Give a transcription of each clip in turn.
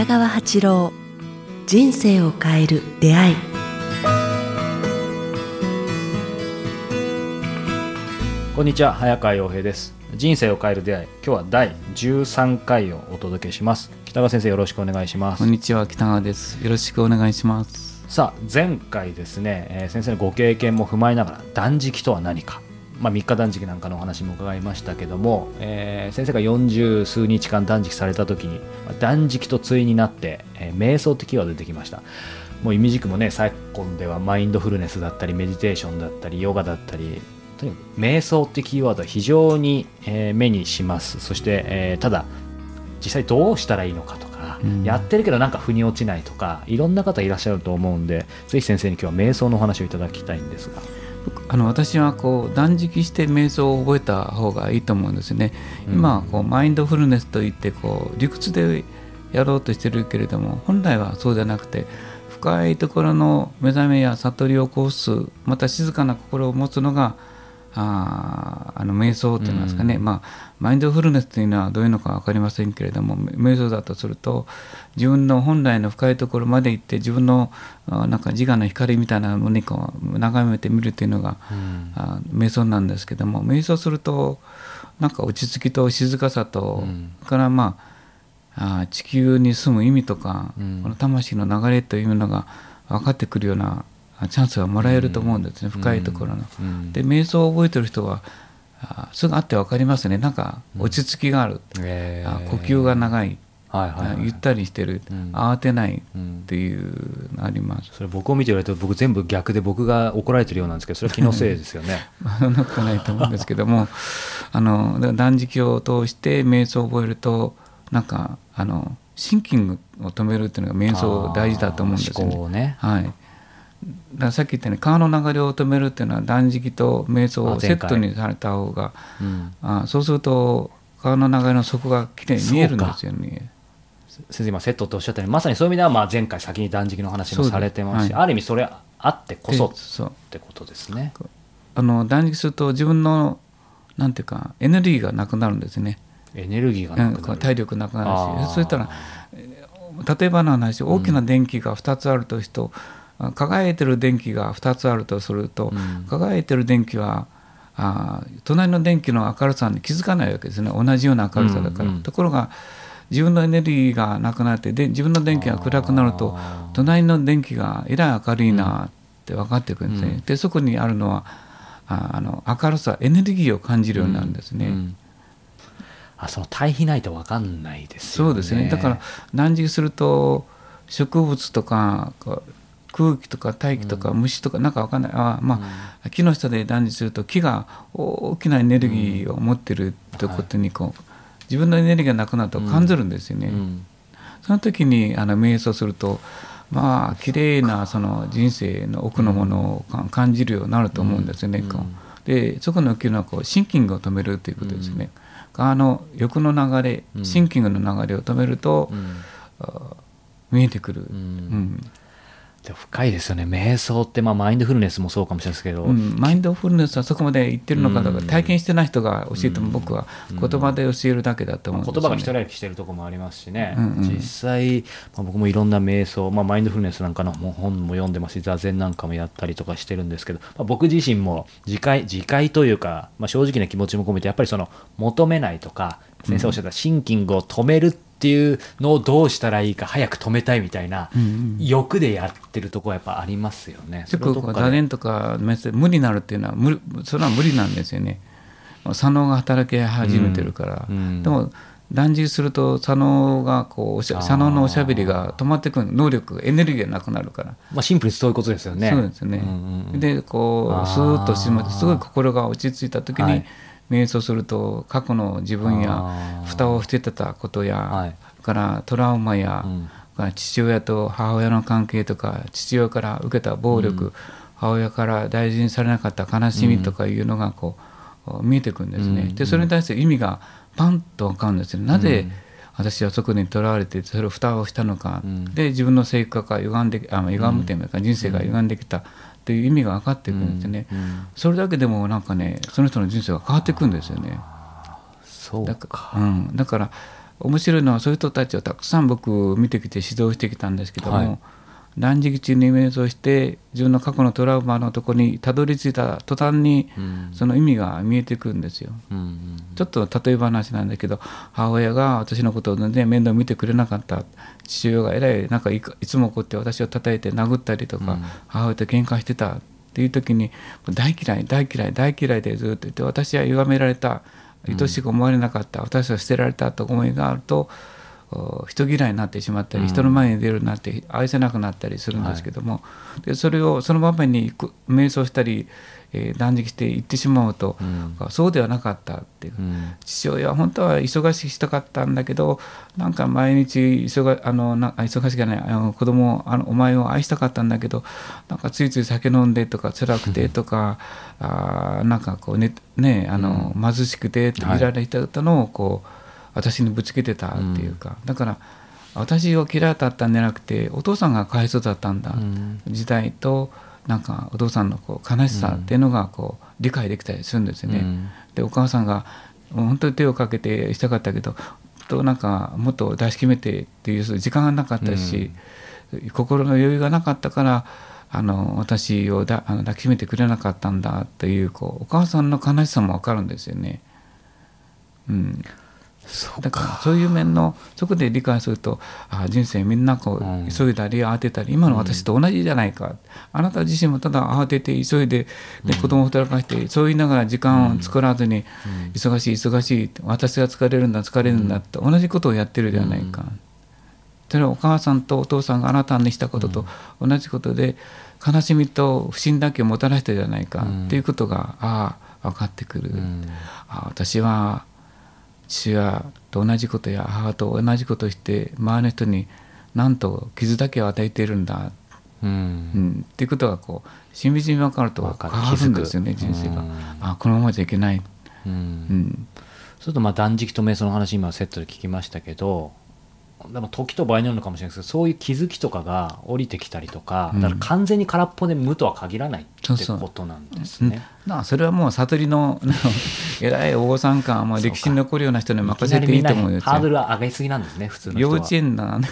北川八郎人生を変える出会い。こんにちは早川洋平です。人生を変える出会い。今日は第13回をお届けします。北川先生よろしくお願いします。こんにちは北川です。よろしくお願いします。さあ前回ですね、えー先生のご経験も踏まえながら断食とは何かまあ、3日断食なんかのお話も伺いましたけども、えー先生が40数日間断食された時にまあ断食と対になって、えー瞑想ってキーワード出てきました。もう意味軸もね昨今ではマインドフルネスだったりメディテーションだったりヨガだったりとにかく瞑想ってキーワードは非常に、えー目にします。そして、えーただ実際どうしたらいいのかとか、うん。やってるけどなんか腑に落ちないとかいろんな方いらっしゃると思うんでぜひ先生に今日は瞑想のお話をいただきたいんですが。僕あの私はこう断食して瞑想を覚えた方がいいと思うんですね、うん。今はこうマインドフルネスといってこう理屈でやろうとしてるけれども本来はそうじゃなくて深いところの目覚めや悟りを起こすまた静かな心を持つのがあーあの瞑想っていうんですかね、うん。まあ、マインドフルネスというのはどういうのか分かりませんけれども瞑想だとすると自分の本来の深いところまで行って自分のあなんか自我の光みたいなものにこう眺めてみるというのが、あ瞑想なんですけども瞑想するとなんか落ち着きと静かさと、うん。からまああ地球に住む意味とか、うん。この魂の流れというのが分かってくるようなあチャンスがもらえると思うんですね、深いところの。うん。で瞑想を覚えてる人はあすぐ会って分かりますね。なんか落ち着きがある、えー。あ呼吸が長い、はいはいはいあゆったりしてる、うん。慌てないうんっていうのあります。それ僕を見て言われると僕全部逆で僕が怒られてるようなんですけどそれは気のせいですよね。まあそんなことないと思うんですけども あの断食を通して瞑想を覚えるとなんかあのシンキングを止めるっていうのが瞑想大事だと思うんですよあー思考をね。はい、さっき言ったように川の流れを止めるっていうのは断食と瞑想をセットにされた方がうん。あそうすると川の流れの底がきれいに見えるんですよね。先生今セットっておっしゃったようにまさにそういう意味ではまあ前回先に断食の話もされてますし、はい。ある意味それあってこそってことですね。あの断食すると自分のなんていうかエネルギーがなくなるんですね。エネルギーがうなんくなる、体力なくなるし。そうしたらえー例えばの話大きな電気が2つあるとしと、あ輝いてる電気が2つあるとすると、うん。輝いてる電気はあー隣の電気の明るさに気づかないわけですね。同じような明るさだから、うんうんところが自分のエネルギーがなくなってで自分の電気が暗くなると隣の電気がえらい明るいなって分かってくるんですね、うん。でそこにあるのはああの明るさエネルギーを感じるようになるんですね。うん。あその対比ないと分かんないですよね。そうですね。だから断食すると植物とか空気とか大気とか虫とかなんかわかんない。あまあ、木の下で断食すると木が大きなエネルギーを持ってるということにこう、自分のエネルギーがなくなると感じるんですよね。うん。その時にあの瞑想するとまあ綺麗なその人生の奥のものをか感じるようになると思うんですよね。でそこの起きるのはこうシンキングを止めるということですね。川の欲の流れうん。シンキングの流れを止めると、見えてくる。ううん深いですよね。瞑想ってまあマインドフルネスもそうかもしれないですけど、うん。マインドフルネスはそこまで言ってるのかとか、うん。体験してない人が教えてもうん。僕は言葉で教えるだけだと思うんですよ、ね。言葉が一人歩きしてるところもありますしね、うんうん。実際、まあ、僕もいろんな瞑想、まあ、マインドフルネスなんかのも本も読んでますし座禅なんかもやったりとかしてるんですけど、まあ、僕自身も自戒自戒というか、まあ、正直な気持ちも込めてやっぱりその求めないとか先生おっしゃったシンキングを止めるっていうのをどうしたらいいか早く止めたいみたいな欲でやってるところはやっぱありますよね。結構それをどっかで座禅とか無になるっていうのは無理それは無理なんですよね。左脳が働き始めてるから、うんうん。でも断食すると左脳がこうおしあー。ゃ左脳のおしゃべりが止まってくる。能力エネルギーがなくなるから、まあ、シンプルにそういうことですよね。そうですね、んうんうん。でこうスーッとしまってすごい心が落ち着いた時に、はい瞑想すると過去の自分や蓋をしてたことや、はい。からトラウマや、うん。父親と母親の関係とか父親から受けた暴力、母親から大事にされなかった悲しみとかいうのがこう、見えてくるんですね。うん。でそれに対して意味がパンと分かるんですよ。なぜ、うん。私はそこにとらわれてそれを蓋をしたのか、うん。で自分の性格が歪んであ歪むというか人生が歪んできたという意味が分かってくるんですね、うんうんそれだけでもなんかねその人の人生が変わってくるんですよね。そうだか,、うん、だから面白いのはそういう人たちをたくさん僕見てきて指導してきたんですけども、はい断食中に瞑想して自分の過去のトラウマのところにたどり着いた途端にうん。その意味が見えてくるんですよ。うんうんちょっと例え話なんだけど母親が私のことを全然面倒見てくれなかった。父親がえらいなんかいつもこうやって私を叩いて殴ったりとか、うん。母親と喧嘩してたっていう時に大嫌い大嫌い大嫌いでずっと言って私は歪められた。愛しく思われなかった、私は捨てられたと思いがあるとお人嫌いになってしまったり、うん。人の前に出るようになって愛せなくなったりするんですけども、でそれをその場面に瞑想したり、えー断食して行ってしまうと、うん。そうではなかったっていう。うん。父親は本当は忙しくしたかったんだけどなんか毎日忙あのなあ忙しくないあの子供をあのお前を愛したかったんだけどなんかついつい酒飲んでとか辛くてとか あーなんかこうねねあの、貧しくてってはいイライラしたのをこう私にぶつけてたっていうか、だから私を嫌いだったんじゃなくてお父さんがかわいそうだったんだ、うん。時代となんかお父さんのこう悲しさっていうのがこう理解できたりするんですよね。うん。でお母さんが本当に手をかけてしたかったけどとなんかもっと出し決めてっていう時間がなかったし、心の余裕がなかったからあの私をだあの抱きしめてくれなかったんだっていうこうお母さんの悲しさも分かるんですよね。うん、だからそういう面のそこで理解するとあ人生みんなこう、うん。急いだり慌てたり今の私と同じじゃないか、あなた自身もただ慌てて急いでで子供を働かしてそう言いながら時間を作らずに、忙しい忙しい私が疲れるんだ疲れるんだって同じことをやってるじゃないか、それはお母さんとお父さんがあなたにしたことと同じことで悲しみと不信だけをもたらしたじゃないか、うんっていうことがああ分かってくる。うん。あ私は父親と同じことや母と同じことをして周りの人になんと傷だけを与えているんだ、ううん。ん、っていうことがこうしみじみ分かるとわかる変わるんですよね人生が。うん。あこのままじゃいけない、ううん。ん、そうするとまあ断食と瞑想の話今セットで聞きましたけどでも時と場合によるのかもしれないですけどそういう気づきとかが降りてきたりとか、うん。だから完全に空っぽで無とは限らないってそうそうことなんですうん。ね。なあそれはもう悟りの偉いお坊さんかもう歴史に残るような人に任せていいと思うんなハードルは上げすぎなんですね普通の人は。幼稚園だ、ね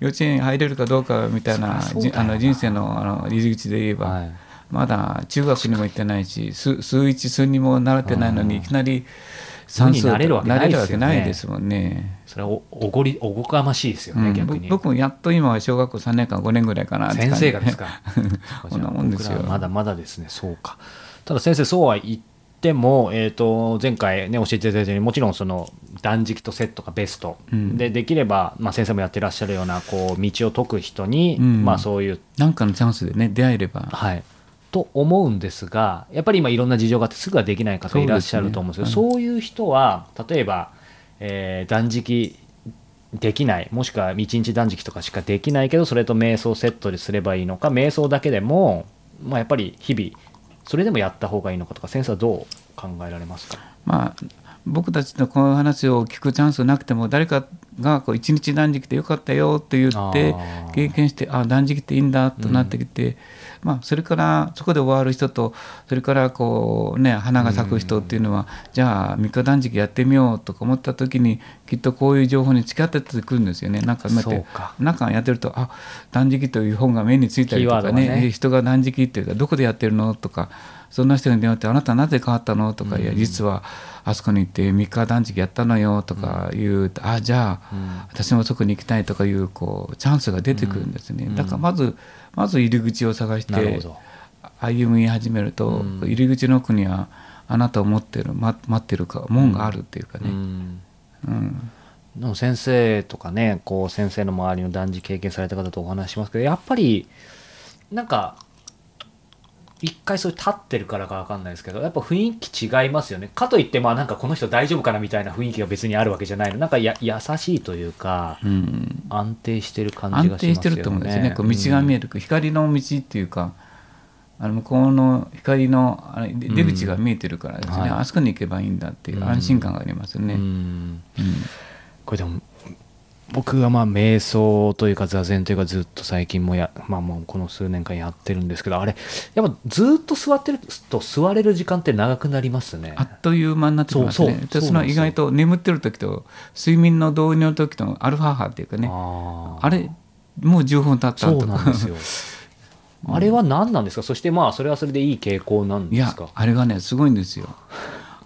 幼稚園入れるかどうかみたいなあの人生のあの入り口で言えば、はい。まだ中学にも行ってないし数数一数二も習ってないのにいきなり算数無になれるわけないですよね。なれるわけないですもんね。それはおおごりおこがましいですよね、うん逆に。僕もやっと今は小学校3年間5年ぐらいかな先生がですか？こんなもんですよ。まだまだですね。そうか。ただ先生そうは言っても、えー、と前回ね教えていただいたようにもちろんその断食とセットがベスト、うん。でできれば、まあ、先生もやってらっしゃるようなこう道を解く人に、うん。まあそういうなんかのチャンスでね出会えれば。はいと思うんですがやっぱり今いろんな事情があってすぐはできない方いらっしゃると思うんですけどそうそういう人は例えば、えー断食できないもしくは一日断食とかしかできないけどそれと瞑想セットですればいいのか瞑想だけでも、まあ、やっぱり日々それでもやった方がいいのかとか先生はどう考えられますか？まあ僕たちのこの話を聞くチャンスなくても誰かがこう一日断食ってよかったよって言って経験してあ断食っていいんだとなってきて、まあ、それからそこで終わる人とそれからこうね花が咲く人っていうのは、じゃあ3日断食やってみようとか思った時にきっとこういう情報に近寄ってくるんですよね。なんかそうか。なんかやってるとあ断食という本が目についたりとかねね。え人が断食っていうかどこでやってるのとかそんな人に電話って「あなたなぜ変わったの?」とか「いや実はあそこに行って3日断食やったのよ」とか言うと「あじゃあ私もそこに行きたい」とかいうこうチャンスが出てくるんですね。だからまずまず入り口を探して歩み始めると入り口の奥にはあなたを持ってる待待ってるか門があるっていうかうね。ん。うん。でも先生とかねこう先生の周りの断食経験された方とお話ししますけどやっぱりなんか一回そういう立ってるからか分かんないですけどやっぱ雰囲気違いますよね。かといってまあなんかこの人大丈夫かなみたいな雰囲気が別にあるわけじゃないの。なんかや優しいというかうん。安定してる感じがしますよね。安定してると思うんですよね、こう道が見える、光の道っていうかあの向こうの光のあれで出口が見えてるからですね、はい。あそこに行けばいいんだっていう安心感がありますよね。うん。うん。これでも僕はまあ瞑想というか座禅というかずっと最近もや、まあ、もうこの数年間やってるんですけどあれやっぱずっと座ってると座れる時間って長くなりますね。あっという間になってきますね。そうその意外と眠ってる時と睡眠の導入の時とアルファ波っていうかね。ああれもう10分経ったそうなんですよ。あれは何なんですか？そしてまあそれはそれでいい傾向なんいやですか？あれがねすごいんですよ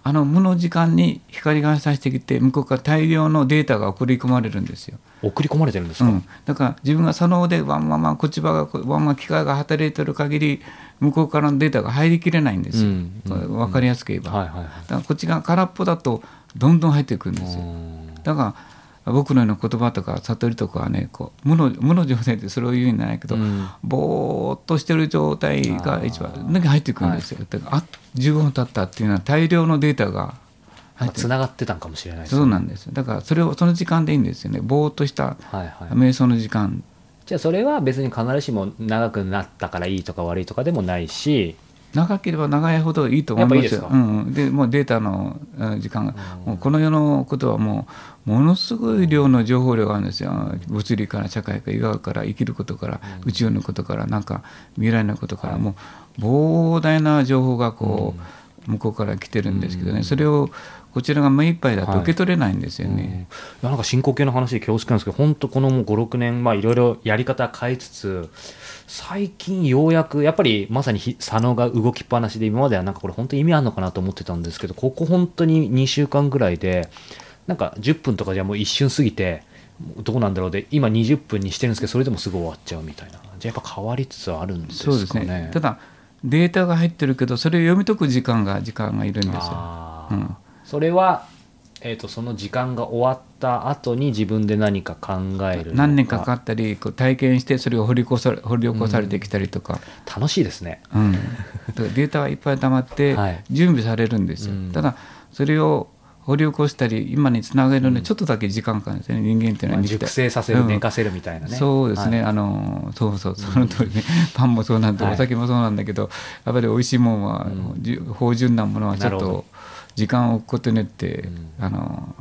あの無の時間に光が差してきて向こうから大量のデータが送り込まれるんですよ、送り込まれてるんですか、うん、だから自分がそのでワンワンワンこっち側がワンワン機械が働いてる限り向こうからのデータが入りきれないんですよ、うん。これ分かりやすく言えば、はいはいはい。だからこっちが空っぽだとどんどん入ってくるんですよ。うん。だから僕のような言葉とか悟りとかはねこう無の無の状態ってそれを言うんじゃないけど、うん。ぼーっとしてる状態が一番だけ入ってくるんですよ、だからあ15分経ったっていうのは大量のデータが入ってつながってたんかもしれないですそうなんです。よだからそれをその時間でいいんですよね。ぼーっとしたはいはい。瞑想の時間。じゃあそれは別に必ずしも長くなったからいいとか悪いとかでもないし長ければ長いほどいいと思いますよ。でもうデータのうん時間が、もうこの世のことはもうものすごい量の情報量があるんですよ。物理から社会から医学から生きることから、宇宙のことからなんか未来のことから、もう膨大な情報がこう、向こうから来てるんですけどね、それをこちらが目いっぱいだと受け取れないんですよね。いやなんか進行形の話で恐縮なんですけど本当このもう56年まあいろいろやり方変えつつ最近ようやくやっぱりまさにひ佐野が動きっぱなしで今まではなんかこれ本当に意味あるのかなと思ってたんですけどここ本当に2週間ぐらいでなんか10分とかじゃもう一瞬過ぎてどうなんだろうで今20分にしてるんですけどそれでもすぐ終わっちゃうみたいな。じゃあやっぱ変わりつつあるんですかね。ね。ただデータが入ってるけどそれを読み解く時間が時間がいるんですよ。うんそれは、えー、とその時間が終わった後に自分で何か考えるの何年かかったりこう体験してそれを掘り起こされ掘り起こされてきたりとか、楽しいですね。うん。データがいっぱい溜まって はい。準備されるんですよ、うん。ただそれを掘り起こしたり今につなげるのにちょっとだけ時間かかるんですよね。人間っていうのは肉体。熟成させる、うん。寝かせるみたいなね。そうですね、はい。あのそうそうその通りね、パンもそうなんで、はい。お酒もそうなんだけどやっぱり美味しいもんは、うん。じ芳醇なものはちょっと時間を置くことによって、うん。あの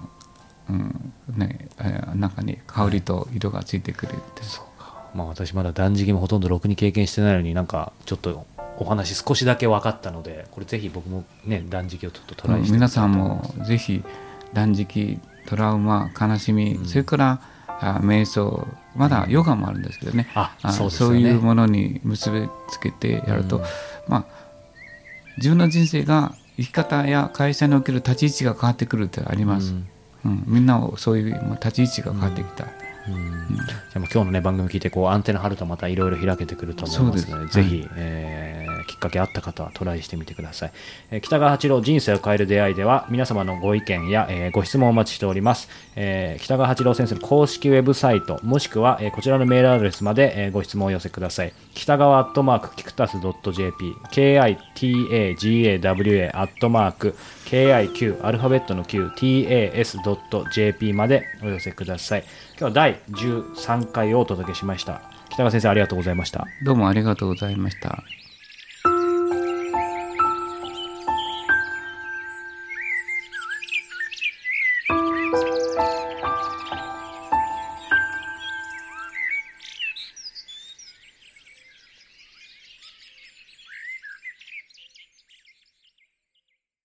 うんね、え中に香りと色がついてくるって、まあ、私まだ断食もほとんどろくに経験してないのになんかちょっとお話少しだけ分かったのでこれぜひ僕もね断食をちょっとトライして皆さんもぜひ断食トラウマ悲しみ、それからあ瞑想まだヨガもあるんですけどね,ああ、そうですよね。いうものに結びつけてやると、うん。まあ自分の人生が生き方や会社における立ち位置が変わってくるってあります、うん。うん。みんなをそういう立ち位置が変わってきた、うん。じゃあもう今日のね番組聞いてこうアンテナ張るとまたいろいろ開けてくると思いますのでそうです。ぜひ、えーきっかけあった方はトライしてみてください、え北川八郎人生を変える出会いでは皆様のご意見や、えご質問をお待ちしております、え北川八郎先生の公式ウェブサイトもしくは、えこちらのメールアドレスまで、えご質問をお寄せください。北川アットマークキクタス .jp kitagawa アットマーク KIQ アルファベットの QTAS.jp までお寄せください。今日は第13回をお届けしました。北川先生ありがとうございました。どうもありがとうございました。